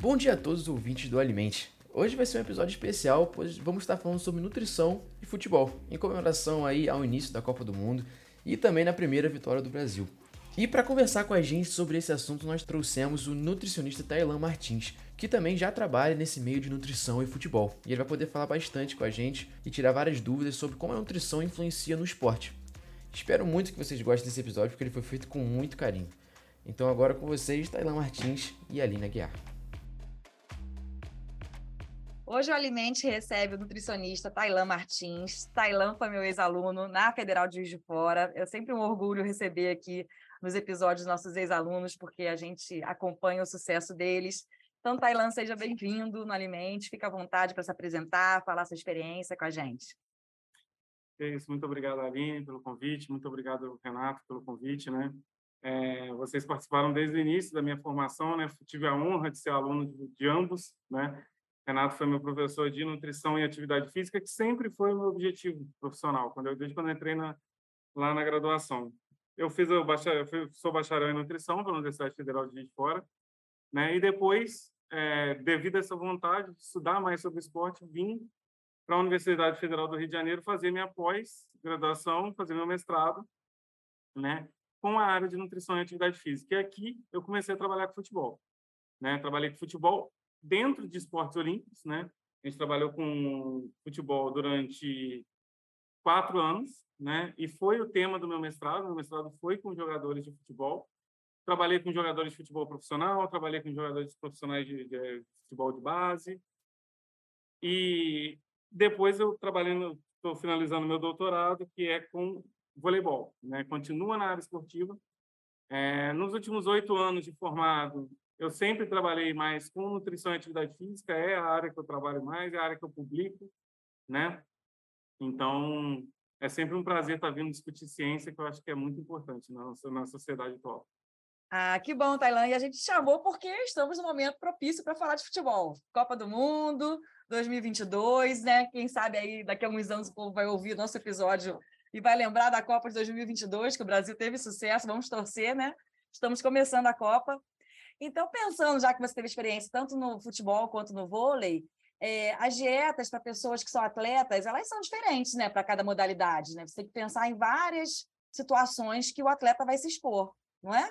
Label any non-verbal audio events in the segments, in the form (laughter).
Bom dia a todos os ouvintes do Alimente. Hoje vai ser um episódio especial, pois vamos estar falando sobre nutrição e futebol, em comemoração aí ao início da Copa do Mundo e também na primeira vitória do Brasil. E para conversar com a gente sobre esse assunto, nós trouxemos o nutricionista Tailan Martins, que também já trabalha nesse meio de nutrição e futebol. E ele vai poder falar bastante com a gente e tirar várias dúvidas sobre como a nutrição influencia no esporte. Espero muito que vocês gostem desse episódio, porque ele foi feito com muito carinho. Então agora com vocês, Tailan Martins e Alina Guiar. Hoje o Alimente recebe o nutricionista Tailan Martins. Tailan foi meu ex-aluno na Federal de Juiz de Fora. É sempre um orgulho receber aqui nos episódios nossos ex-alunos, porque a gente acompanha o sucesso deles. Então, Tailan, seja bem-vindo no Alimente. Fica à vontade para se apresentar, falar sua experiência com a gente. É isso, muito obrigado, Aline, pelo convite. Muito obrigado, Renato, pelo convite, né? É, vocês participaram desde o início da minha formação, né? Tive a honra de ser aluno de, de ambos, né? Renato foi meu professor de nutrição e atividade física, que sempre foi o meu objetivo profissional, quando eu, desde quando eu entrei na, lá na graduação. Eu fiz o bacharel, sou bacharel em nutrição pela Universidade Federal de Juiz de Fora, né? E depois, é, devido a essa vontade de estudar mais sobre esporte, vim para a Universidade Federal do Rio de Janeiro fazer minha pós-graduação, fazer meu mestrado, né? Com a área de nutrição e atividade física. E aqui eu comecei a trabalhar com futebol, né? Trabalhei com futebol dentro de esportes olímpicos, né? A gente trabalhou com futebol durante quatro anos, né? E foi o tema do meu mestrado. Meu mestrado foi com jogadores de futebol. Trabalhei com jogadores de futebol profissional, trabalhei com jogadores profissionais de, de futebol de base. E depois eu trabalhei, estou finalizando meu doutorado, que é com voleibol, né? Continua na área esportiva. É, nos últimos oito anos de formado, eu sempre trabalhei mais com nutrição e atividade física, é a área que eu trabalho mais, é a área que eu publico, né? Então, é sempre um prazer estar vindo discutir ciência, que eu acho que é muito importante na, na sociedade atual. Ah, que bom, Tailan. E a gente chamou porque estamos no momento propício para falar de futebol. Copa do Mundo 2022, né? Quem sabe aí daqui a alguns anos o povo vai ouvir nosso episódio e vai lembrar da Copa de 2022, que o Brasil teve sucesso. Vamos torcer, né? Estamos começando a Copa. Então, pensando, já que você teve experiência tanto no futebol quanto no vôlei, é, as dietas para pessoas que são atletas, elas são diferentes, né, para cada modalidade, né? Você tem que pensar em várias situações que o atleta vai se expor, não é?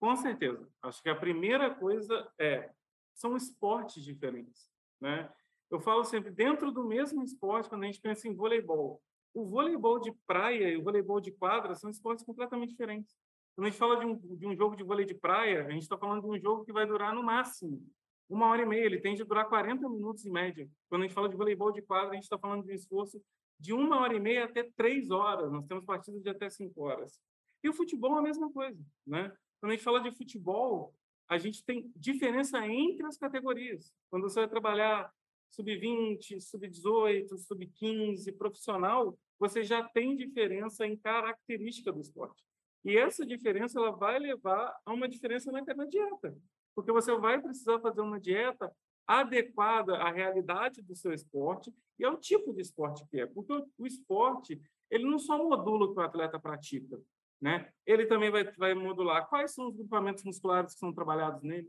Com certeza. Acho que a primeira coisa é são esportes diferentes, né? Eu falo sempre dentro do mesmo esporte quando a gente pensa em voleibol. O voleibol de praia e o voleibol de quadra são esportes completamente diferentes. Quando a gente fala de um, de um jogo de vôlei de praia, a gente está falando de um jogo que vai durar no máximo uma hora e meia. Ele tende a durar 40 minutos em média. Quando a gente fala de voleibol de quadra, a gente está falando de um esforço de uma hora e meia até três horas. Nós temos partidas de até cinco horas. E o futebol é a mesma coisa, né? Quando a gente fala de futebol, a gente tem diferença entre as categorias. Quando você vai trabalhar sub-20, sub-18, sub-15, profissional, você já tem diferença em característica do esporte. E essa diferença ela vai levar a uma diferença na, dieta, porque você vai precisar fazer uma dieta adequada à realidade do seu esporte e ao tipo de esporte que é, porque o, o esporte ele não só modula o que o atleta pratica, né? Ele também vai, vai modular quais são os grupamentos musculares que são trabalhados nele,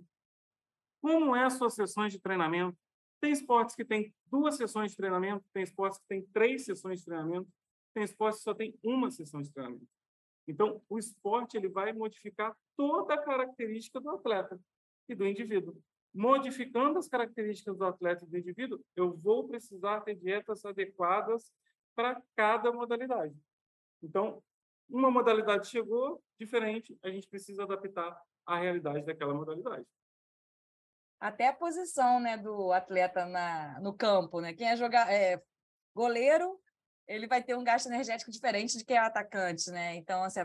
como é as suas sessões de treinamento. Tem esportes que tem duas sessões de treinamento, tem esportes que tem três sessões de treinamento, tem esportes que só tem uma sessão de treinamento. Então, o esporte ele vai modificar toda a característica do atleta e do indivíduo. Modificando as características do atleta e do indivíduo, eu vou precisar ter dietas adequadas para cada modalidade. Então, uma modalidade chegou diferente, a gente precisa adaptar à realidade daquela modalidade. Até a posição né, do atleta na, no campo, né? Quem é jogar é, goleiro ele vai ter um gasto energético diferente de quem é atacante, né? Então, assim,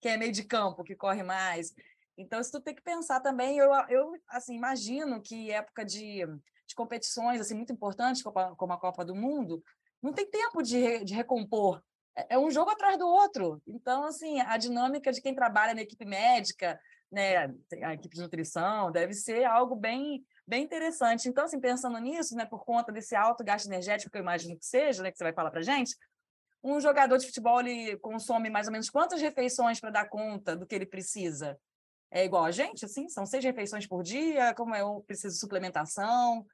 quem é meio de campo, que corre mais. Então, isso tu tem que pensar também. Eu, eu assim, imagino que época de, de competições assim muito importantes, como a Copa do Mundo, não tem tempo de, de recompor. É, é um jogo atrás do outro. Então, assim, a dinâmica de quem trabalha na equipe médica, né, a equipe de nutrição, deve ser algo bem bem interessante. Então, assim, pensando nisso, né, por conta desse alto gasto energético que eu imagino que seja, né, que você vai falar para gente, um jogador de futebol ele consome mais ou menos quantas refeições para dar conta do que ele precisa? é igual a gente, assim? São seis refeições por dia? Como é? Eu preciso de suplementação?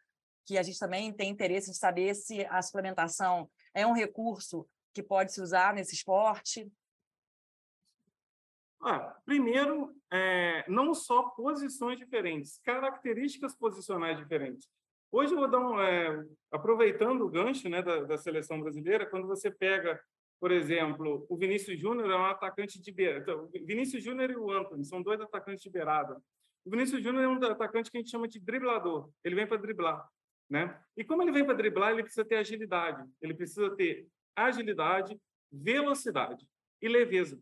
Que a gente também tem interesse de saber se a suplementação é um recurso que pode se usar nesse esporte. Ah, primeiro, é, não só posições diferentes, características posicionais diferentes. Hoje eu vou dar um, é, aproveitando o gancho né, da, da, seleção brasileira, quando você pega, por exemplo, o Vinícius Júnior é um atacante de beirada. Então, Vinícius Júnior e o Antony são dois atacantes de beirada. O Vinícius Júnior é um atacante que a gente chama de driblador. Ele vem para driblar, né? E como ele vem para driblar, ele precisa ter agilidade. Ele precisa ter agilidade, velocidade e leveza.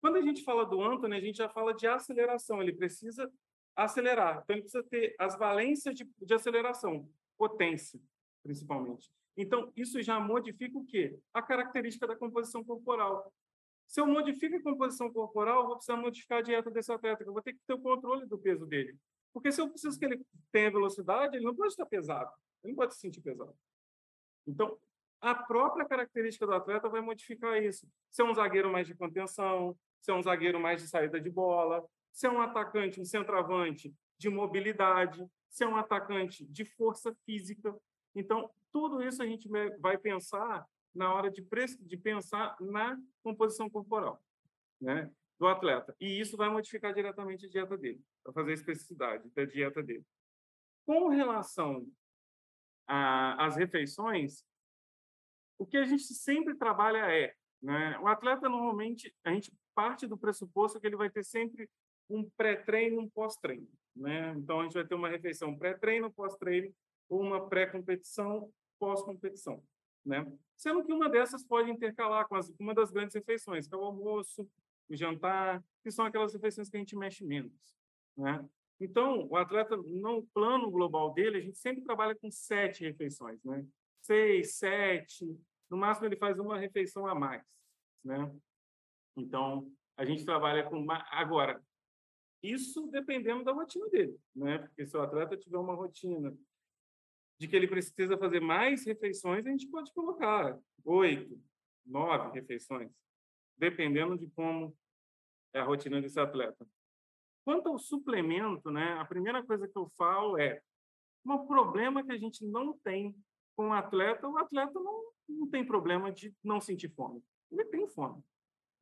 Quando a gente fala do Anthony, a gente já fala de aceleração. Ele precisa acelerar. Então, ele precisa ter as valências de, de aceleração, potência, principalmente. Então, isso já modifica o quê? A característica da composição corporal. Se eu modifico a composição corporal, eu vou precisar modificar a dieta desse atleta, eu vou ter que ter o controle do peso dele. Porque se eu preciso que ele tenha velocidade, ele não pode estar pesado, ele não pode se sentir pesado. Então, a própria característica do atleta vai modificar isso. Se é um zagueiro mais de contenção, se é um zagueiro mais de saída de bola, se é um atacante, um centroavante de mobilidade, se é um atacante de força física. Então, tudo isso a gente vai pensar na hora de, de pensar na composição corporal né, do atleta. E isso vai modificar diretamente a dieta dele, para fazer a especificidade da dieta dele. Com relação às refeições, o que a gente sempre trabalha é, né, o atleta normalmente, a gente parte do pressuposto que ele vai ter sempre um pré-treino e um pós-treino. Né? Então, a gente vai ter uma refeição pré-treino, pós-treino, uma pré-competição, pós-competição. Né? Sendo que uma dessas pode intercalar com as, uma das grandes refeições, que é o almoço, o jantar, que são aquelas refeições que a gente mexe menos. Né? Então, o atleta, no plano global dele, a gente sempre trabalha com sete refeições, né? Seis, sete, no máximo ele faz uma refeição a mais, né? Então, a gente trabalha com... Agora, isso dependendo da rotina dele, né? Porque se o atleta tiver uma rotina de que ele precisa fazer mais refeições, a gente pode colocar oito, nove refeições, dependendo de como é a rotina desse atleta. Quanto ao suplemento, né? A primeira coisa que eu falo é um problema que a gente não tem com o atleta, o atleta não, não tem problema de não sentir fome. Ele tem fome,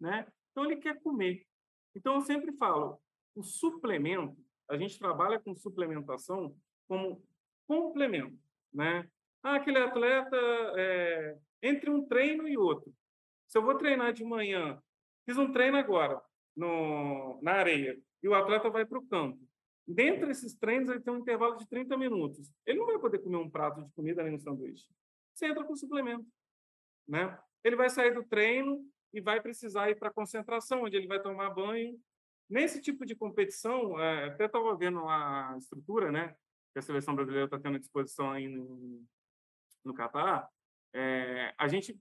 né? Então ele quer comer. Então eu sempre falo, o suplemento, a gente trabalha com suplementação como complemento, né? Ah, aquele atleta, é, entre um treino e outro. Se eu vou treinar de manhã, fiz um treino agora no, na areia, e o atleta vai para o campo. Dentro desses treinos, ele tem um intervalo de 30 minutos. Ele não vai poder comer um prato de comida nem um sanduíche. Você entra com suplemento. Né? Ele vai sair do treino e vai precisar ir para a concentração, onde ele vai tomar banho, Nesse tipo de competição, é, até estava vendo a estrutura, né, que a seleção brasileira está tendo à disposição aí no, no Catar, é, a gente,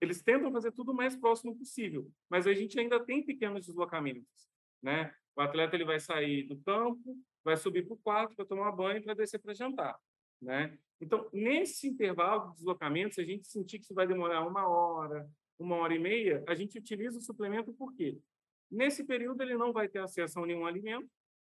eles tentam fazer tudo o mais próximo possível, mas a gente ainda tem pequenos deslocamentos, né? O atleta ele vai sair do campo, vai subir para o quarto para tomar banho para descer para jantar, né? Então, nesse intervalo de deslocamento, se a gente sentir que isso vai demorar uma hora, uma hora e meia, a gente utiliza o suplemento por quê? Nesse período, ele não vai ter acesso a nenhum alimento.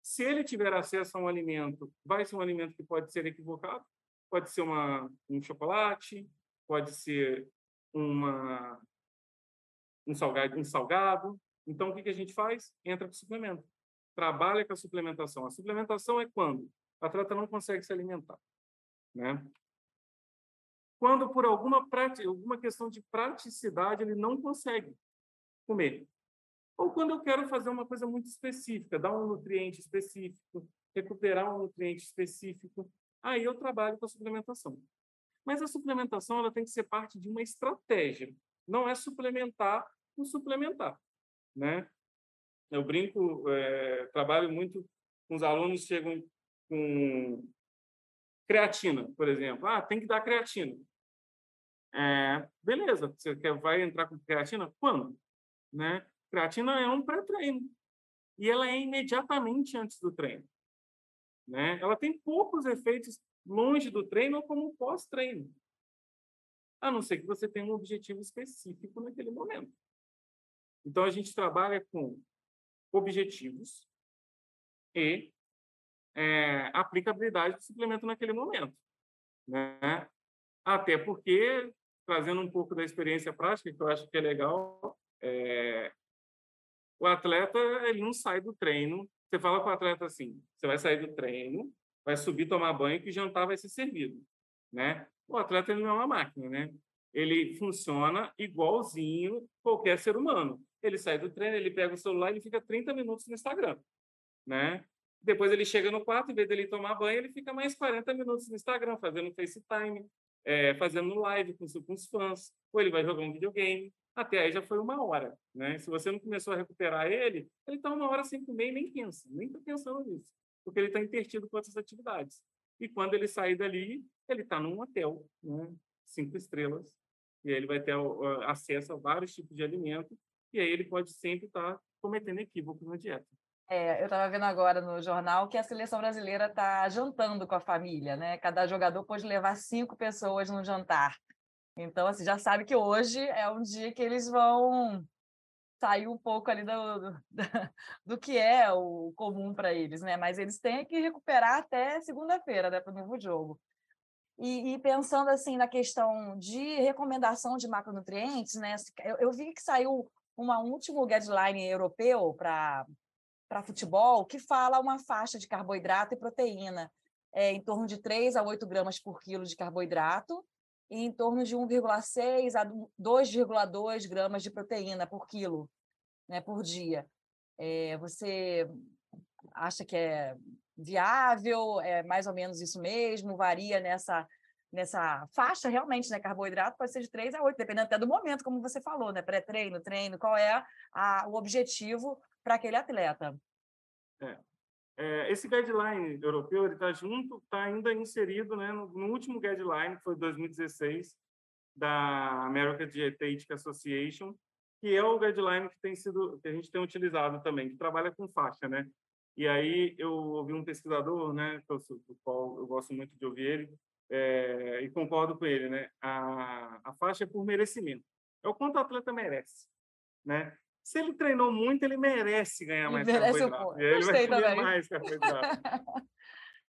Se ele tiver acesso a um alimento, vai ser um alimento que pode ser equivocado. Pode ser uma, um chocolate, pode ser uma, um, salgado, um salgado. Então, o que, que a gente faz? Entra com suplemento. Trabalha com a suplementação. A suplementação é quando o atleta não consegue se alimentar. Né? Quando, por alguma, alguma questão de praticidade, ele não consegue comer. Ou quando eu quero fazer uma coisa muito específica, dar um nutriente específico, recuperar um nutriente específico, aí eu trabalho com a suplementação. Mas a suplementação ela tem que ser parte de uma estratégia, não é suplementar por suplementar, né? Eu brinco, é, trabalho muito com os alunos chegam com creatina, por exemplo. Ah, tem que dar creatina. É, beleza, você quer, vai entrar com creatina? Quando? Né? Creatina é um pré-treino. E ela é imediatamente antes do treino. Né? Ela tem poucos efeitos longe do treino ou como pós-treino. A não ser que você tenha um objetivo específico naquele momento. Então, a gente trabalha com objetivos e é, aplicabilidade do suplemento naquele momento. Né? Até porque, trazendo um pouco da experiência prática, que eu acho que é legal, é, o atleta ele não sai do treino. Você fala com o atleta assim: você vai sair do treino, vai subir, tomar banho, que jantar vai ser servido. Né? O atleta ele não é uma máquina, né? Ele funciona igualzinho qualquer ser humano. Ele sai do treino, ele pega o celular, ele fica 30 minutos no Instagram, né? Depois ele chega no quarto, em vez dele tomar banho, ele fica mais 40 minutos no Instagram, fazendo FaceTime, é, fazendo live com, com os fãs, ou ele vai jogar um videogame. Até aí já foi uma hora, né? Se você não começou a recuperar ele, ele está uma hora sem comer e nem pensa, nem está pensando nisso, porque ele está intertido com outras atividades. E quando ele sair dali, ele está num hotel, né? cinco estrelas, e aí ele vai ter acesso a vários tipos de alimento, e aí ele pode sempre estar tá cometendo equívocos na dieta. É, eu estava vendo agora no jornal que a seleção brasileira está jantando com a família, né? Cada jogador pode levar cinco pessoas no jantar. Então, assim, já sabe que hoje é um dia que eles vão sair um pouco ali do, do, (laughs) do que é o comum para eles, né? Mas eles têm que recuperar até segunda-feira, né, para o novo jogo. E, e, pensando assim na questão de recomendação de macronutrientes, né? Eu, eu vi que saiu um último guideline europeu para para futebol que fala uma faixa de carboidrato e proteína, é, em torno de 3 a 8 gramas por quilo de carboidrato e em torno de 1,6 a 2,2 gramas de proteína por quilo né, por dia. É, você acha que é viável? É mais ou menos isso mesmo? Varia nessa nessa faixa realmente, né? Carboidrato pode ser de 3 a 8, dependendo até do momento, como você falou, né? Pré-treino, treino, qual é a, o objetivo para aquele atleta. É. É, esse guideline europeu ele está junto, está ainda inserido né, no, no, último guideline, que foi 2016, da American Dietetic Association, que é o guideline que tem sido que a gente tem utilizado também, que trabalha com faixa, né? E aí eu ouvi um pesquisador, né, do qual eu gosto muito de ouvir ele, é, e concordo com ele, né? A, a faixa é por merecimento, é o quanto o atleta merece, né? Se ele treinou muito, ele merece ganhar mais ele carboidrato. Um ele vai comer também. mais carboidrato. (laughs)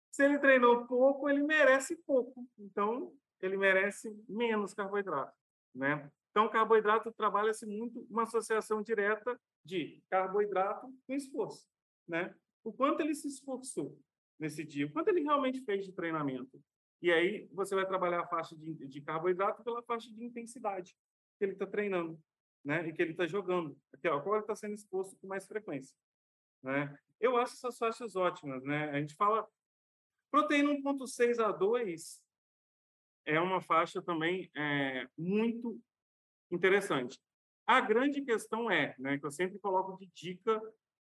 se ele treinou pouco, ele merece pouco. Então, ele merece menos carboidrato, né? Então, carboidrato trabalha-se muito uma associação direta de carboidrato com esforço, né? O quanto ele se esforçou nesse dia, o quanto ele realmente fez de treinamento. E aí você vai trabalhar a faixa de, de carboidrato pela faixa de intensidade que ele está treinando né? E que ele está jogando, ó, qual ele está sendo exposto com mais frequência, né? Eu acho essas faixas ótimas, né? A gente fala proteína 1.6 a 2 é uma faixa também é, muito interessante. A grande questão é, né, que eu sempre coloco de dica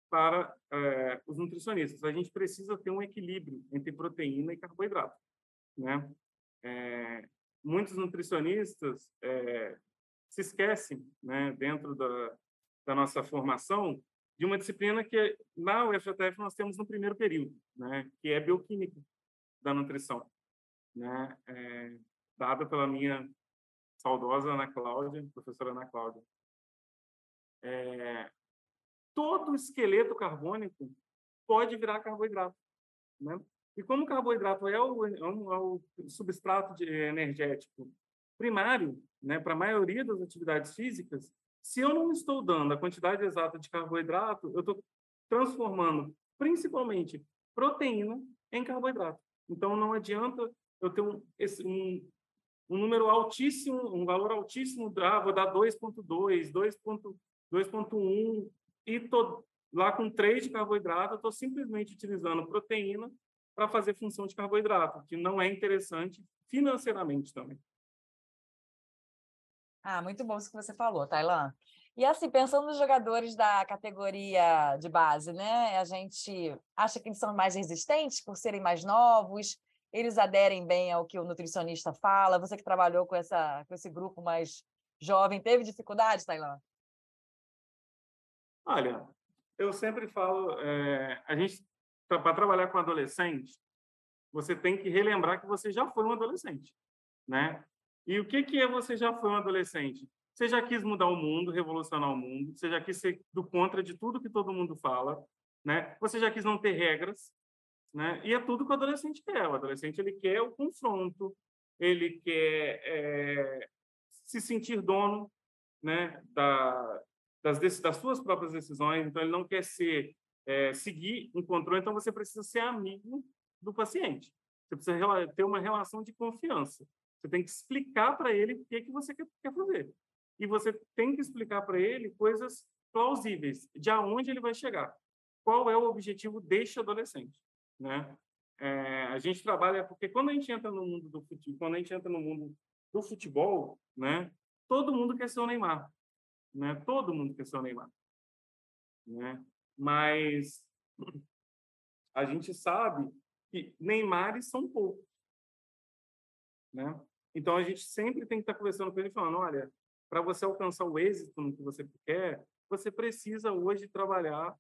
para é, os nutricionistas, a gente precisa ter um equilíbrio entre proteína e carboidrato, né? É, muitos nutricionistas é, se esquecem, né, dentro da, da nossa formação, de uma disciplina que na UFJF nós temos no primeiro período, né, que é bioquímica da nutrição, né, é, dada pela minha saudosa Ana Cláudia, professora Ana Cláudia. É, todo esqueleto carbônico pode virar carboidrato, né? E como o carboidrato é o, é o é substrato energético primário, né, para a maioria das atividades físicas, se eu não estou dando a quantidade exata de carboidrato, eu estou transformando principalmente proteína em carboidrato. Então, não adianta eu ter um, esse, um, um número altíssimo, um valor altíssimo, ah, vou dar 2,2, 2,1 e estou lá com 3 de carboidrato, eu estou simplesmente utilizando proteína para fazer função de carboidrato, que não é interessante financeiramente também. Ah, muito bom isso que você falou, Tailan. E assim, pensando nos jogadores da categoria de base, né? A gente acha que eles são mais resistentes por serem mais novos, eles aderem bem ao que o nutricionista fala. Você que trabalhou com, essa, com esse grupo mais jovem, teve dificuldade, Tailan? Olha, eu sempre falo, é, a gente, para trabalhar com adolescente, você tem que relembrar que você já foi um adolescente, né? E o que, que é você já foi um adolescente? Você já quis mudar o mundo, revolucionar o mundo, você já quis ser do contra de tudo que todo mundo fala, né? Você já quis não ter regras, né? E é tudo que o adolescente quer. O adolescente ele quer o confronto, ele quer é, se sentir dono, né? Da, das, das suas próprias decisões. Então ele não quer ser é, seguir um controle. Então você precisa ser amigo do paciente. Você precisa ter uma relação de confiança. Você tem que explicar para ele o que, que você quer, quer fazer. E você tem que explicar para ele coisas plausíveis, de aonde ele vai chegar. Qual é o objetivo deste adolescente, né? É, a gente trabalha porque quando a gente entra no mundo do futebol, quando a gente entra no mundo do futebol, né? Todo mundo quer ser o Neymar, né? Todo mundo quer ser o Neymar, né? Mas a gente sabe que Neymares são poucos, né? Então a gente sempre tem que estar conversando com ele falando, olha, para você alcançar o êxito no que você quer, você precisa hoje trabalhar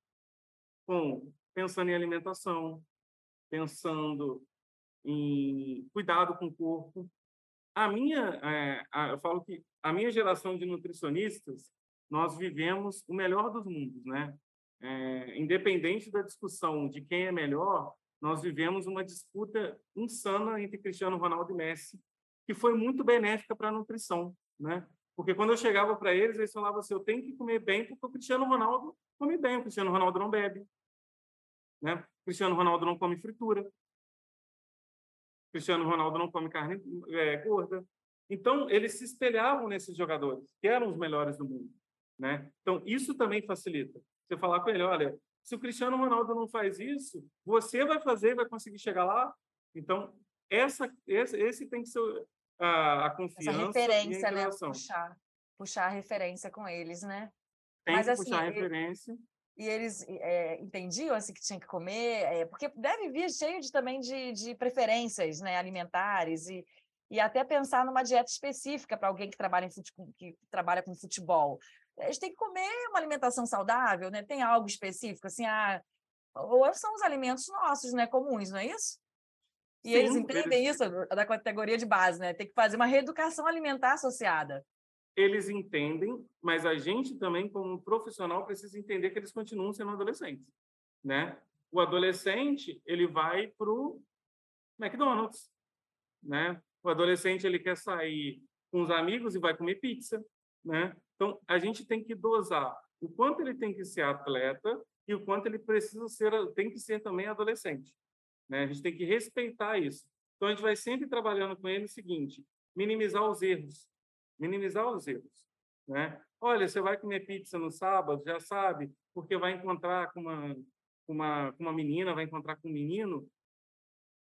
com pensando em alimentação, pensando em cuidado com o corpo. A minha, é, a, eu falo que a minha geração de nutricionistas, nós vivemos o melhor dos mundos, né? É, independente da discussão de quem é melhor, nós vivemos uma disputa insana entre Cristiano Ronaldo e Messi, que foi muito benéfica para a nutrição, né? Porque quando eu chegava para eles, eles falavam assim: eu tenho que comer bem, porque o Cristiano Ronaldo come bem, o Cristiano Ronaldo não bebe. Né? O Cristiano Ronaldo não come fritura. O Cristiano Ronaldo não come carne é, gorda. Então, eles se espelhavam nesses jogadores, que eram os melhores do mundo. Né? Então, isso também facilita. Você falar com ele: olha, se o Cristiano Ronaldo não faz isso, você vai fazer, vai conseguir chegar lá. Então, essa, esse, esse tem que ser a, a confiança Essa referência, né? Puxar, puxar a referência com eles, né? Tem Mas, que assim, puxar a referência. E eles é, entendiam assim que tinha que comer, é, porque deve vir cheio de, também de, de preferências né, alimentares e, e até pensar numa dieta específica para alguém que trabalha, em fute, que trabalha com futebol. Eles têm que comer uma alimentação saudável, né? Tem algo específico, assim, ah, ou são os alimentos nossos, né, comuns, não é isso? E Sim, eles entendem eles... isso da categoria de base, né? Tem que fazer uma reeducação alimentar associada. Eles entendem, mas a gente também, como profissional, precisa entender que eles continuam sendo adolescentes, né? O adolescente, ele vai para o McDonald's, né? O adolescente, ele quer sair com os amigos e vai comer pizza, né? Então, a gente tem que dosar o quanto ele tem que ser atleta e o quanto ele precisa ser, tem que ser também adolescente. Né? A gente tem que respeitar isso. Então, a gente vai sempre trabalhando com ele o seguinte, minimizar os erros. Minimizar os erros. Né? Olha, você vai comer pizza no sábado, já sabe, porque vai encontrar com uma, uma, com uma menina, vai encontrar com um menino.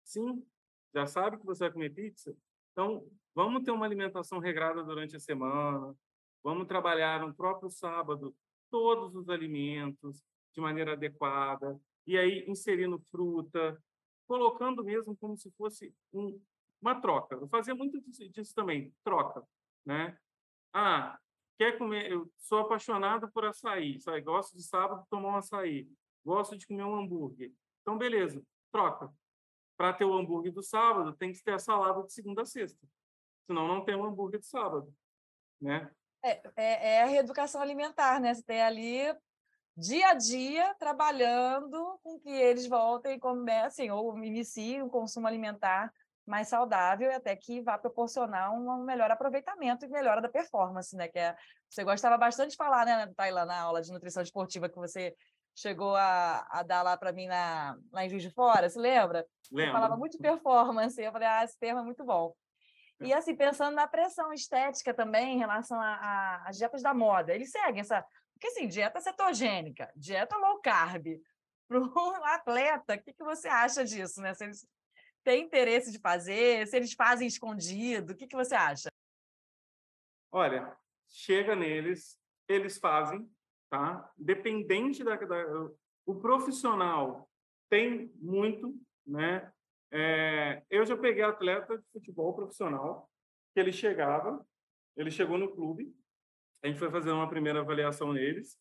Sim, já sabe que você vai comer pizza. Então, vamos ter uma alimentação regrada durante a semana, vamos trabalhar no próprio sábado todos os alimentos de maneira adequada, e aí inserindo fruta, colocando mesmo como se fosse um, uma troca. Eu fazia muito disso, disso, também, troca, né? Ah, quer comer? Eu sou apaixonado por açaí, sabe? Gosto de sábado tomar um açaí, gosto de comer um hambúrguer. Então, beleza, troca. Para ter o hambúrguer do sábado, tem que ter a salada de segunda a sexta. Senão, não tem o hambúrguer de sábado, né? É, é, é a reeducação alimentar, né? Você tem ali dia a dia trabalhando com que eles voltem e comecem ou iniciem um consumo alimentar mais saudável e até que vá proporcionar um melhor aproveitamento e melhora da performance, né? Que é, você gostava bastante de falar, né, Taila, na aula de nutrição esportiva que você chegou a, a dar lá para mim na, lá em Juiz de Fora, se lembra? Lembro. Você falava muito de performance, eu falei, ah, esse termo é muito bom. E assim, pensando na pressão estética também em relação às dietas da moda, eles seguem essa porque, assim, dieta cetogênica, dieta low carb, (laughs) para um atleta, o que, que você acha disso, né? Se eles têm interesse de fazer, se eles fazem escondido, o que, que você acha? Olha, chega neles, eles fazem, tá? Dependente da, da o profissional tem muito, né? É, eu já peguei atleta de futebol profissional que ele chegava, ele chegou no clube, a gente foi fazer uma primeira avaliação neles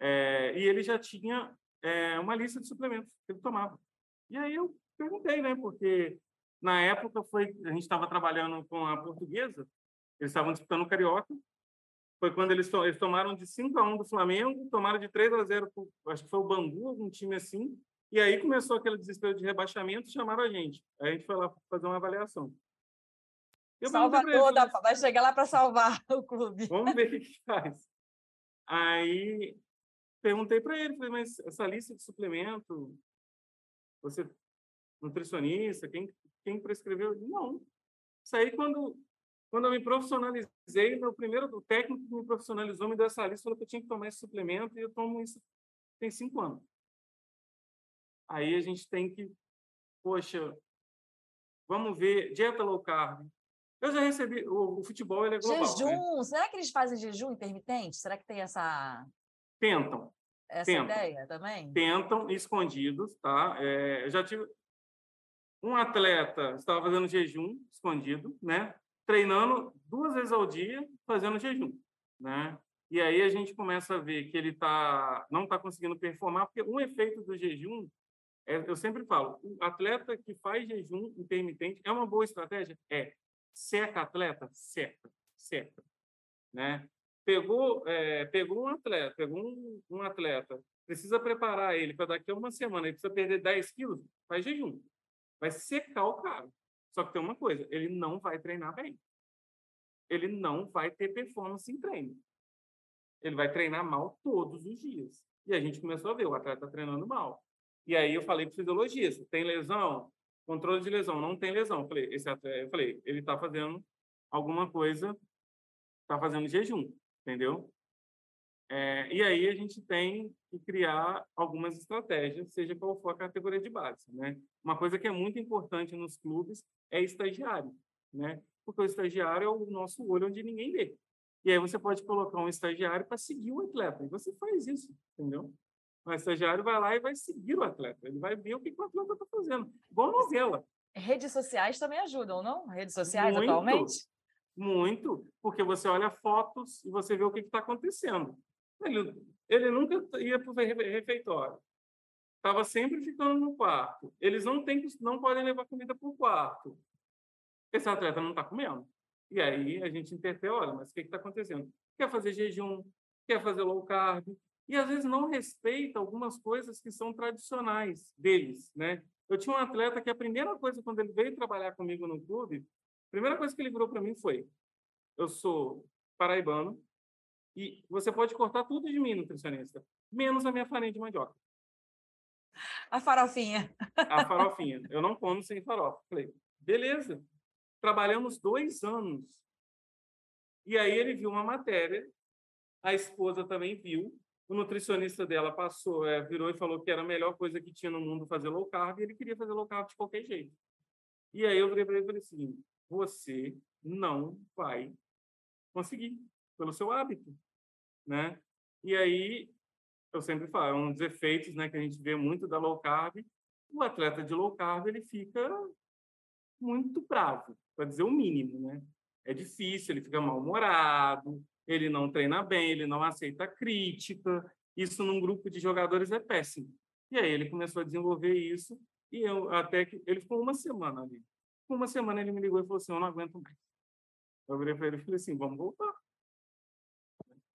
é, e ele já tinha é, uma lista de suplementos que ele tomava. E aí eu perguntei, né? Porque na época foi a gente estava trabalhando com a portuguesa, eles estavam disputando o carioca foi quando eles, eles tomaram de 5 a 1 do Flamengo, tomaram de 3 a 0, pro, acho que foi o Bangu, algum time assim, e aí começou aquele desespero de rebaixamento, chamaram a gente. Aí a gente foi lá fazer uma avaliação. Eu Salvador, da... vai chegar lá para salvar (laughs) o clube. Vamos ver o que, faz. Aí perguntei para ele, falei, mas essa lista de suplemento, você nutricionista, quem, quem prescreveu? Não. Isso aí quando quando eu me profissionalizei, meu primeiro o técnico que me profissionalizou me deu essa lista, falou que eu tinha que tomar esse suplemento e eu tomo isso tem cinco anos. Aí a gente tem que, poxa, vamos ver dieta low carb. Eu já recebi o, o futebol ele é global. Né? Jejum, né? será que eles fazem jejum intermitente? Será que tem essa tentam essa tentam, ideia também? Tentam escondidos, tá? É, eu já tive um atleta estava fazendo jejum escondido, né? treinando duas vezes ao dia, fazendo jejum, né? E aí a gente começa a ver que ele tá, não está conseguindo performar, porque um efeito do jejum, é, eu sempre falo, o atleta que faz jejum intermitente é uma boa estratégia? É. Seca atleta? Seca, seca. Né? Pegou, é, pegou um atleta, pegou um, um atleta, precisa preparar ele para daqui a uma semana, ele precisa perder 10 quilos, faz jejum. Vai secar o cara. Só que tem uma coisa, ele não vai treinar bem. Ele não vai ter performance em treino. Ele vai treinar mal todos os dias. E a gente começou a ver, o atleta treinando mal. E aí eu falei para o fisiologista, tem lesão? Controle de lesão, não tem lesão. Eu falei, esse atleta, eu falei, ele está fazendo alguma coisa, está fazendo jejum, entendeu? É, e aí a gente tem que criar algumas estratégias, seja qual for a categoria de base. Né? Uma coisa que é muito importante nos clubes é estagiário, né? porque o estagiário é o nosso olho onde ninguém vê. E aí você pode colocar um estagiário para seguir o atleta, e você faz isso, entendeu? O estagiário vai lá e vai seguir o atleta, ele vai ver o que o atleta está fazendo, igual novela. Redes sociais também ajudam, não? Redes sociais muito, atualmente? Muito, porque você olha fotos e você vê o que está acontecendo. Ele, ele nunca ia para o refeitório. Estava sempre ficando no quarto. Eles não, têm, não podem levar comida para o quarto. Esse atleta não está comendo. E aí a gente interpela, olha, mas o que está acontecendo? Quer fazer jejum, quer fazer low carb, e às vezes não respeita algumas coisas que são tradicionais deles, né? Eu tinha um atleta que a primeira coisa, quando ele veio trabalhar comigo no clube, a primeira coisa que ele virou para mim foi, eu sou paraibano, e você pode cortar tudo de mim, nutricionista, menos a minha farinha de mandioca. A farofinha. A farofinha. Eu não como sem farofa. Falei, beleza. Trabalhamos dois anos. E aí ele viu uma matéria, a esposa também viu, o nutricionista dela passou, é, virou e falou que era a melhor coisa que tinha no mundo fazer low carb, e ele queria fazer low carb de qualquer jeito. E aí eu virei para ele e falei assim, você não vai conseguir pelo seu hábito, né? E aí, eu sempre falo, é um dos efeitos né, que a gente vê muito da low carb, o atleta de low carb, ele fica muito bravo, para dizer o mínimo, né? É difícil, ele fica mal-humorado, ele não treina bem, ele não aceita crítica, isso num grupo de jogadores é péssimo. E aí ele começou a desenvolver isso, e eu até que ele ficou uma semana ali. Uma semana ele me ligou e falou assim: Eu não aguento mais. Eu virei para ele e falei assim: Vamos voltar.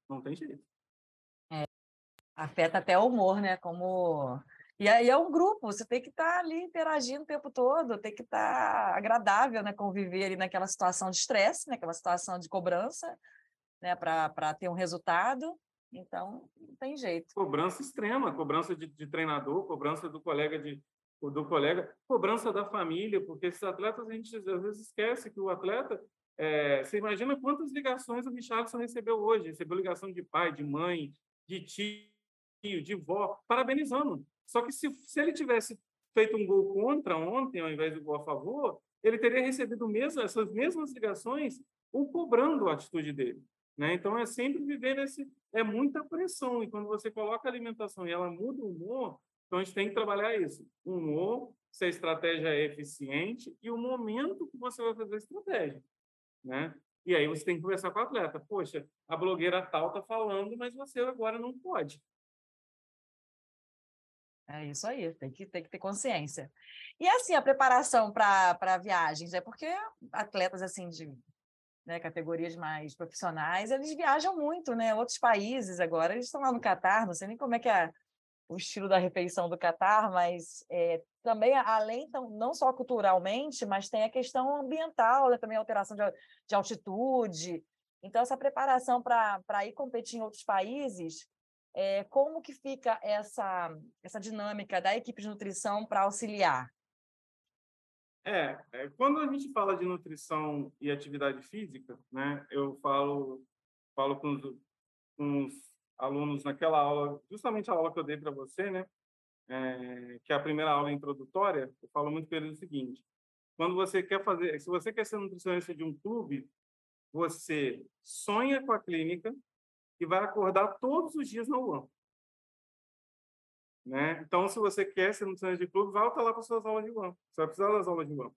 Não tem jeito. É, afeta até o humor, né? Como. E aí é um grupo, você tem que estar tá ali interagindo o tempo todo, tem que estar tá agradável, né? Conviver ali naquela situação de estresse, naquela situação de cobrança, né? Para ter um resultado. Então, não tem jeito. Cobrança extrema, cobrança de, de treinador, cobrança do colega de, do colega, cobrança da família, porque esses atletas a gente às vezes esquece que o atleta é, você imagina quantas ligações o Richardson recebeu hoje? Recebeu ligação de pai, de mãe, de tio, de vó, parabenizando. Só que se, se ele tivesse feito um gol contra ontem, ao invés do gol a favor, ele teria recebido mesmo, essas mesmas ligações ou cobrando a atitude dele. Né? Então, é sempre viver nesse... É muita pressão. E quando você coloca a alimentação e ela muda o humor, então a gente tem que trabalhar isso. Humor, se a estratégia é eficiente e o momento que você vai fazer a estratégia né? E aí você tem que conversar com o atleta. Poxa, a blogueira tal está falando, mas você agora não pode. É isso aí, tem que, tem que ter consciência. E assim, a preparação para viagens, é porque atletas assim de né, categorias mais profissionais, eles viajam muito, né? Outros países agora, eles estão lá no Catar, não sei nem como é que é o estilo da refeição do Catar, mas é, também, além, não só culturalmente, mas tem a questão ambiental, né, também a alteração de, de altitude. Então, essa preparação para ir competir em outros países, é, como que fica essa, essa dinâmica da equipe de nutrição para auxiliar? É, é, quando a gente fala de nutrição e atividade física, né, eu falo, falo com os, com os alunos naquela aula, justamente a aula que eu dei para você, né? É, que é a primeira aula introdutória, eu falo muito para eles o seguinte: quando você quer fazer, se você quer ser nutricionista de um clube, você sonha com a clínica e vai acordar todos os dias na UAM. Né? Então, se você quer ser nutricionista de clube, volta lá para suas aulas de UAM. Você vai precisar das aulas de UAM.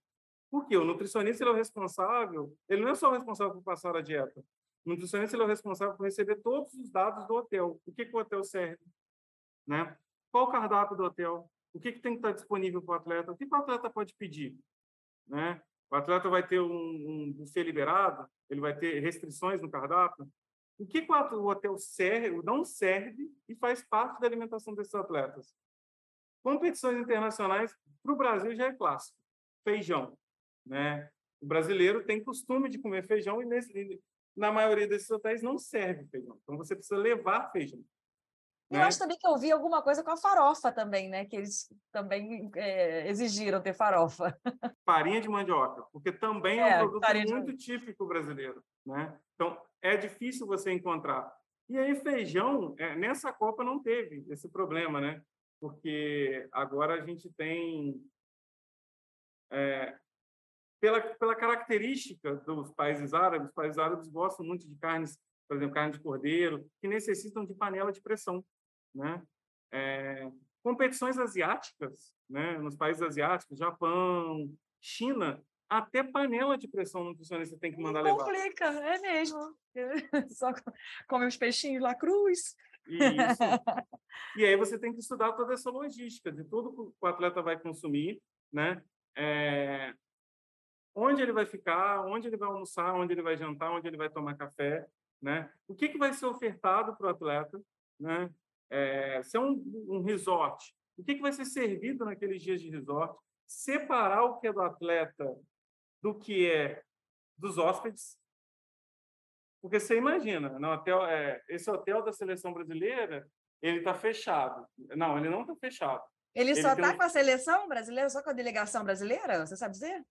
Por quê? O nutricionista ele é o responsável, ele não é só o responsável por passar a dieta, o nutricionista é o responsável por receber todos os dados do hotel. O que, que o hotel serve? Né? Qual o cardápio do hotel? O que, que tem que estar disponível para o atleta? O que o atleta pode pedir? Né? O atleta vai ter um, um buffet liberado? Ele vai ter restrições no cardápio? O que, que o hotel serve, não serve e faz parte da alimentação desses atletas? Competições internacionais, para o Brasil já é clássico. Feijão. Né? O brasileiro tem costume de comer feijão e nesse, na maioria desses hotéis não serve feijão. Então você precisa levar feijão. Eu né? acho também que eu vi alguma coisa com a farofa também, né? Que eles também é, exigiram ter farofa. Farinha de mandioca, porque também é, é um produto muito de... típico brasileiro, né? Então é difícil você encontrar. E aí feijão é, nessa Copa não teve esse problema, né? Porque agora a gente tem é, pela, pela característica dos países árabes, os países árabes gostam muito de carnes, por exemplo, carne de cordeiro, que necessitam de panela de pressão. Né? É, competições asiáticas, né? nos países asiáticos, Japão, China, até panela de pressão nutricionista tem que mandar levar. Complica, é mesmo. (laughs) Só come os peixinhos lá cruz. Isso. (laughs) e aí você tem que estudar toda essa logística de tudo que o atleta vai consumir, né? É, onde ele vai ficar, onde ele vai almoçar, onde ele vai jantar, onde ele vai tomar café, né? O que, que vai ser ofertado para o atleta, né? É, se é um, um resort, o que, que vai ser servido naqueles dias de resort? Separar o que é do atleta do que é dos hóspedes. Porque você imagina, no hotel, é, esse hotel da seleção brasileira, ele está fechado. Não, ele não está fechado. Ele, ele só está um... com a seleção brasileira, só com a delegação brasileira? Você sabe dizer?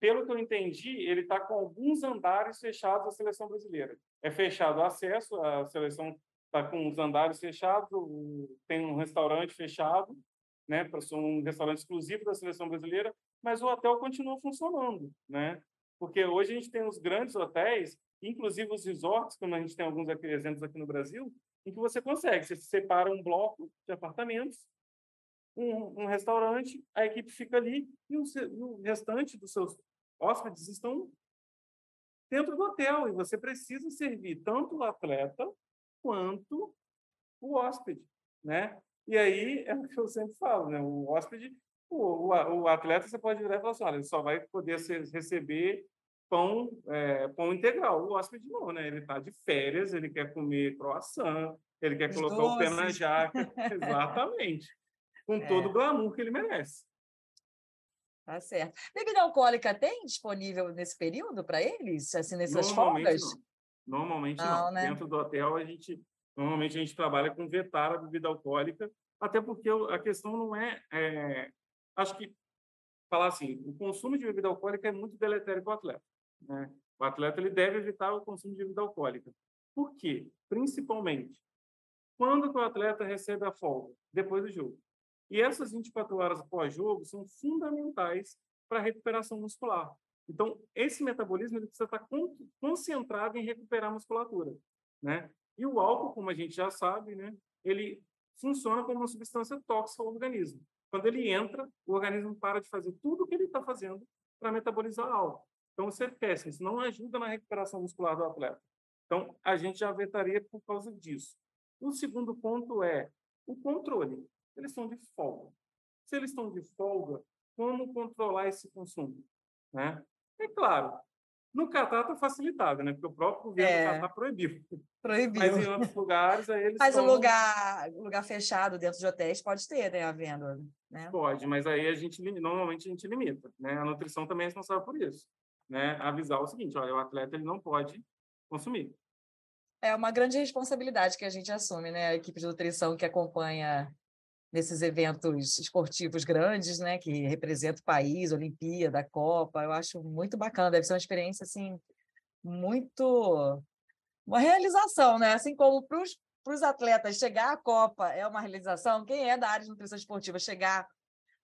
pelo que eu entendi, ele está com alguns andares fechados à seleção brasileira. É fechado o acesso, a seleção está com os andares fechados, tem um restaurante fechado, né, um restaurante exclusivo da seleção brasileira, mas o hotel continua funcionando, né? Porque hoje a gente tem os grandes hotéis, inclusive os resorts, como a gente tem alguns exemplos aqui no Brasil, em que você consegue, você separa um bloco de apartamentos, um, um restaurante, a equipe fica ali e o, o restante dos seus hóspedes estão dentro do hotel e você precisa servir tanto o atleta quanto o hóspede, né? E aí é o que eu sempre falo, né? O hóspede, o, o, o atleta, você pode virar e falar assim, olha, ele só vai poder ser, receber pão, é, pão integral. O hóspede não, né? Ele está de férias, ele quer comer croissant, ele quer Os colocar doces. o pé na jaca, (laughs) exatamente, com é. todo o glamour que ele merece. Tá certo. Bebida alcoólica tem disponível nesse período para eles, assim, nessas folgas? Não. Normalmente não. não. Né? Dentro do hotel, a gente normalmente a gente trabalha com vetar a bebida alcoólica, até porque a questão não é, é acho que falar assim, o consumo de bebida alcoólica é muito deletério para o atleta. Né? O atleta ele deve evitar o consumo de bebida alcoólica. Por quê? Principalmente quando o atleta recebe a folga depois do jogo. E essas 24 horas pós-jogo são fundamentais para a recuperação muscular. Então, esse metabolismo precisa estar concentrado em recuperar a musculatura, né? E o álcool, como a gente já sabe, né, ele funciona como uma substância tóxica ao organismo. Quando ele entra, o organismo para de fazer tudo o que ele está fazendo para metabolizar álcool. Então, isso é péssimo, isso não ajuda na recuperação muscular do atleta. Então, a gente já vetaria por causa disso. O segundo ponto é o controle eles estão de folga. Se eles estão de folga, como controlar esse consumo? Né? É claro, No Catar está facilitado, né? Porque o próprio governo é. do Catar proibiu. Proibiu. Mas em outros (laughs) lugares, aí eles. Mas o lugar, lugar fechado dentro de hotéis pode ter, né? A venda. Né? Pode, mas aí a gente normalmente a gente limita. Né? A nutrição também é responsável por isso. Né? Avisar o seguinte: olha, o atleta ele não pode consumir. É uma grande responsabilidade que a gente assume, né? A equipe de nutrição que acompanha nesses eventos esportivos grandes, né, que representa o país, Olimpíada, Copa, eu acho muito bacana, deve ser uma experiência assim muito uma realização, né? Assim como para os atletas chegar à Copa é uma realização, quem é da área de nutrição esportiva chegar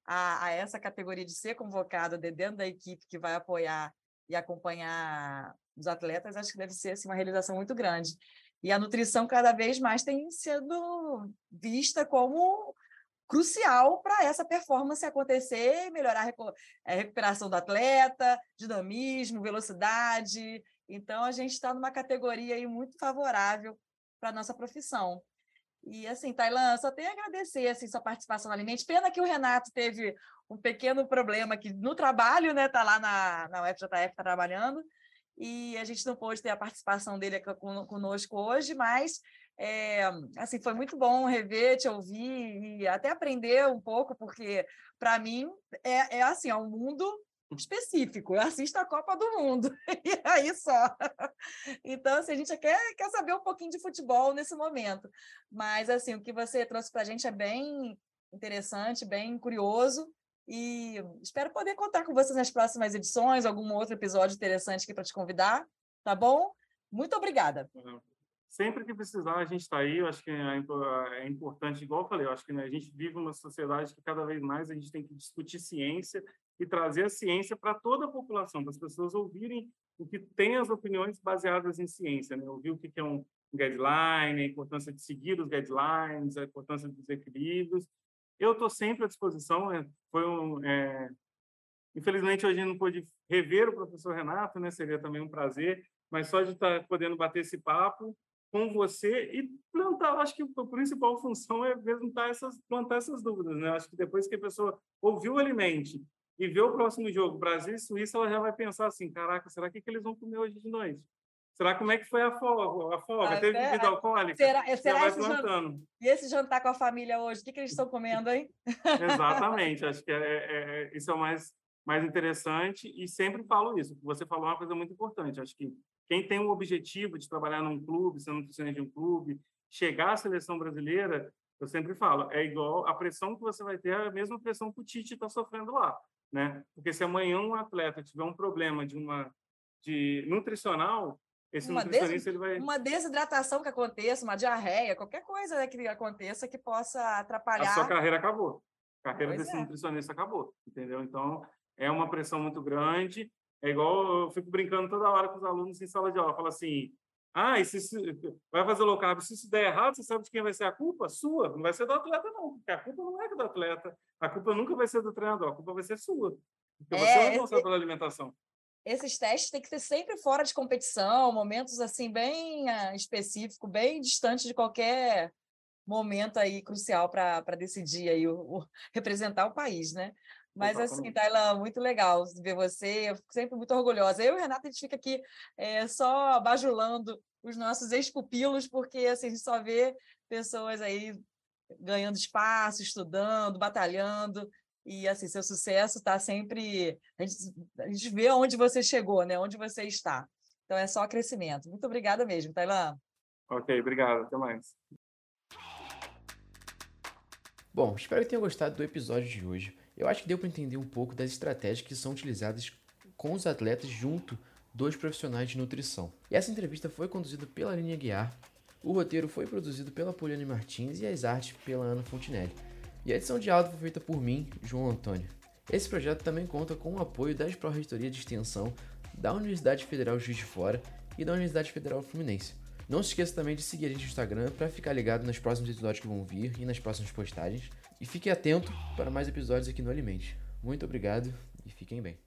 a, a essa categoria de ser convocado de dentro da equipe que vai apoiar e acompanhar os atletas, acho que deve ser assim, uma realização muito grande. E a nutrição cada vez mais tem sido vista como crucial para essa performance acontecer e melhorar a eh, recuperação do atleta, dinamismo, velocidade. Então, a gente está numa categoria aí muito favorável para a nossa profissão. E assim, Tailan, só tenho a agradecer assim, sua participação no Alimente. Pena que o Renato teve um pequeno problema aqui no trabalho, né? Está lá na, na UFJF, tá trabalhando, e a gente não pôde ter a participação dele conosco hoje, mas é, assim, foi muito bom rever, te ouvir e até aprender um pouco, porque para mim é, é assim, é um mundo específico. Eu assisto a Copa do Mundo (laughs) e aí só. Então, assim, a gente quer, quer saber um pouquinho de futebol nesse momento. Mas assim, o que você trouxe para a gente é bem interessante, bem curioso. E espero poder contar com você nas próximas edições, algum outro episódio interessante aqui para te convidar, tá bom? Muito obrigada. Uhum sempre que precisar, a gente está aí. Eu acho que é, é, importante, igual eu falei, eu acho que né, a gente vive uma sociedade que cada vez mais a gente tem que discutir ciência e trazer a ciência para toda a população, para as pessoas ouvirem o que tem as opiniões baseadas em ciência, né? Ouvir o que é um guideline, a importância de seguir os guidelines, a importância dos equilíbrios. Eu estou sempre à disposição. Né? Foi um, é... Infelizmente, hoje não pude rever o professor Renato, né? Seria também um prazer, mas só de estar tá podendo bater esse papo, com você e plantar. Acho que a principal (laughs) função é mesmo essas, plantar essas dúvidas. Né? Acho que depois que a pessoa ouviu o alimente e vê o próximo jogo, Brasil e Suíça, ela já vai pensar assim: caraca, será que, que eles vão comer hoje de noite? Será como é que foi a folga? A folga? Ah, Teve é, bebida alcoólica? Será, será vai plantando. E esse jantar com a família hoje? O que, que eles estão comendo, hein? Exatamente. (laughs) Acho que é, é, é, isso é o mais, mais interessante. E sempre falo isso. Você falou uma coisa muito importante. Acho que quem tem o objetivo de trabalhar num clube, ser nutricionista de um clube, chegar à seleção brasileira, eu sempre falo, é igual a pressão que você vai ter, é a mesma pressão que o Tite está sofrendo lá, né? Porque se amanhã um atleta tiver um problema de uma de nutricional, esse uma nutricionista des... ele vai uma desidratação que aconteça, uma diarreia, qualquer coisa né, que aconteça que possa atrapalhar. A sua carreira acabou. A carreira pois desse é. nutricionista acabou, entendeu? Então é uma pressão muito grande é igual eu fico brincando toda hora com os alunos em sala de aula. Fala assim: ah, e se, se vai fazer low carb, se isso der errado, você sabe de quem vai ser a culpa? Sua. Não vai ser do atleta, não. Porque a culpa não é do atleta. A culpa nunca vai ser do treinador. A culpa vai ser sua. Porque você é, é responsável pela alimentação. Esses testes têm que ser sempre fora de competição, momentos assim bem uh, específicos, bem distantes de qualquer momento aí crucial para decidir aí o, o, representar o país, né? Mas assim, Tailan, muito legal ver você, eu fico sempre muito orgulhosa. Eu e o Renato, a gente fica aqui é, só bajulando os nossos ex-pupilos, porque assim, a gente só vê pessoas aí ganhando espaço, estudando, batalhando, e assim, seu sucesso está sempre. A gente, a gente vê onde você chegou, né? onde você está. Então é só crescimento. Muito obrigada mesmo, Tailan. Ok, obrigado. Até mais. Bom, espero que tenham gostado do episódio de hoje. Eu acho que deu para entender um pouco das estratégias que são utilizadas com os atletas junto dos profissionais de nutrição. E essa entrevista foi conduzida pela Aline Guiar, o roteiro foi produzido pela Poliane Martins e as artes pela Ana Fontinelli. E a edição de áudio foi feita por mim, João Antônio. Esse projeto também conta com o apoio das Pró-Reitoria de Extensão, da Universidade Federal Juiz de Fora e da Universidade Federal Fluminense. Não se esqueça também de seguir a gente no Instagram para ficar ligado nos próximos episódios que vão vir e nas próximas postagens. E fique atento para mais episódios aqui no Alimente. Muito obrigado e fiquem bem.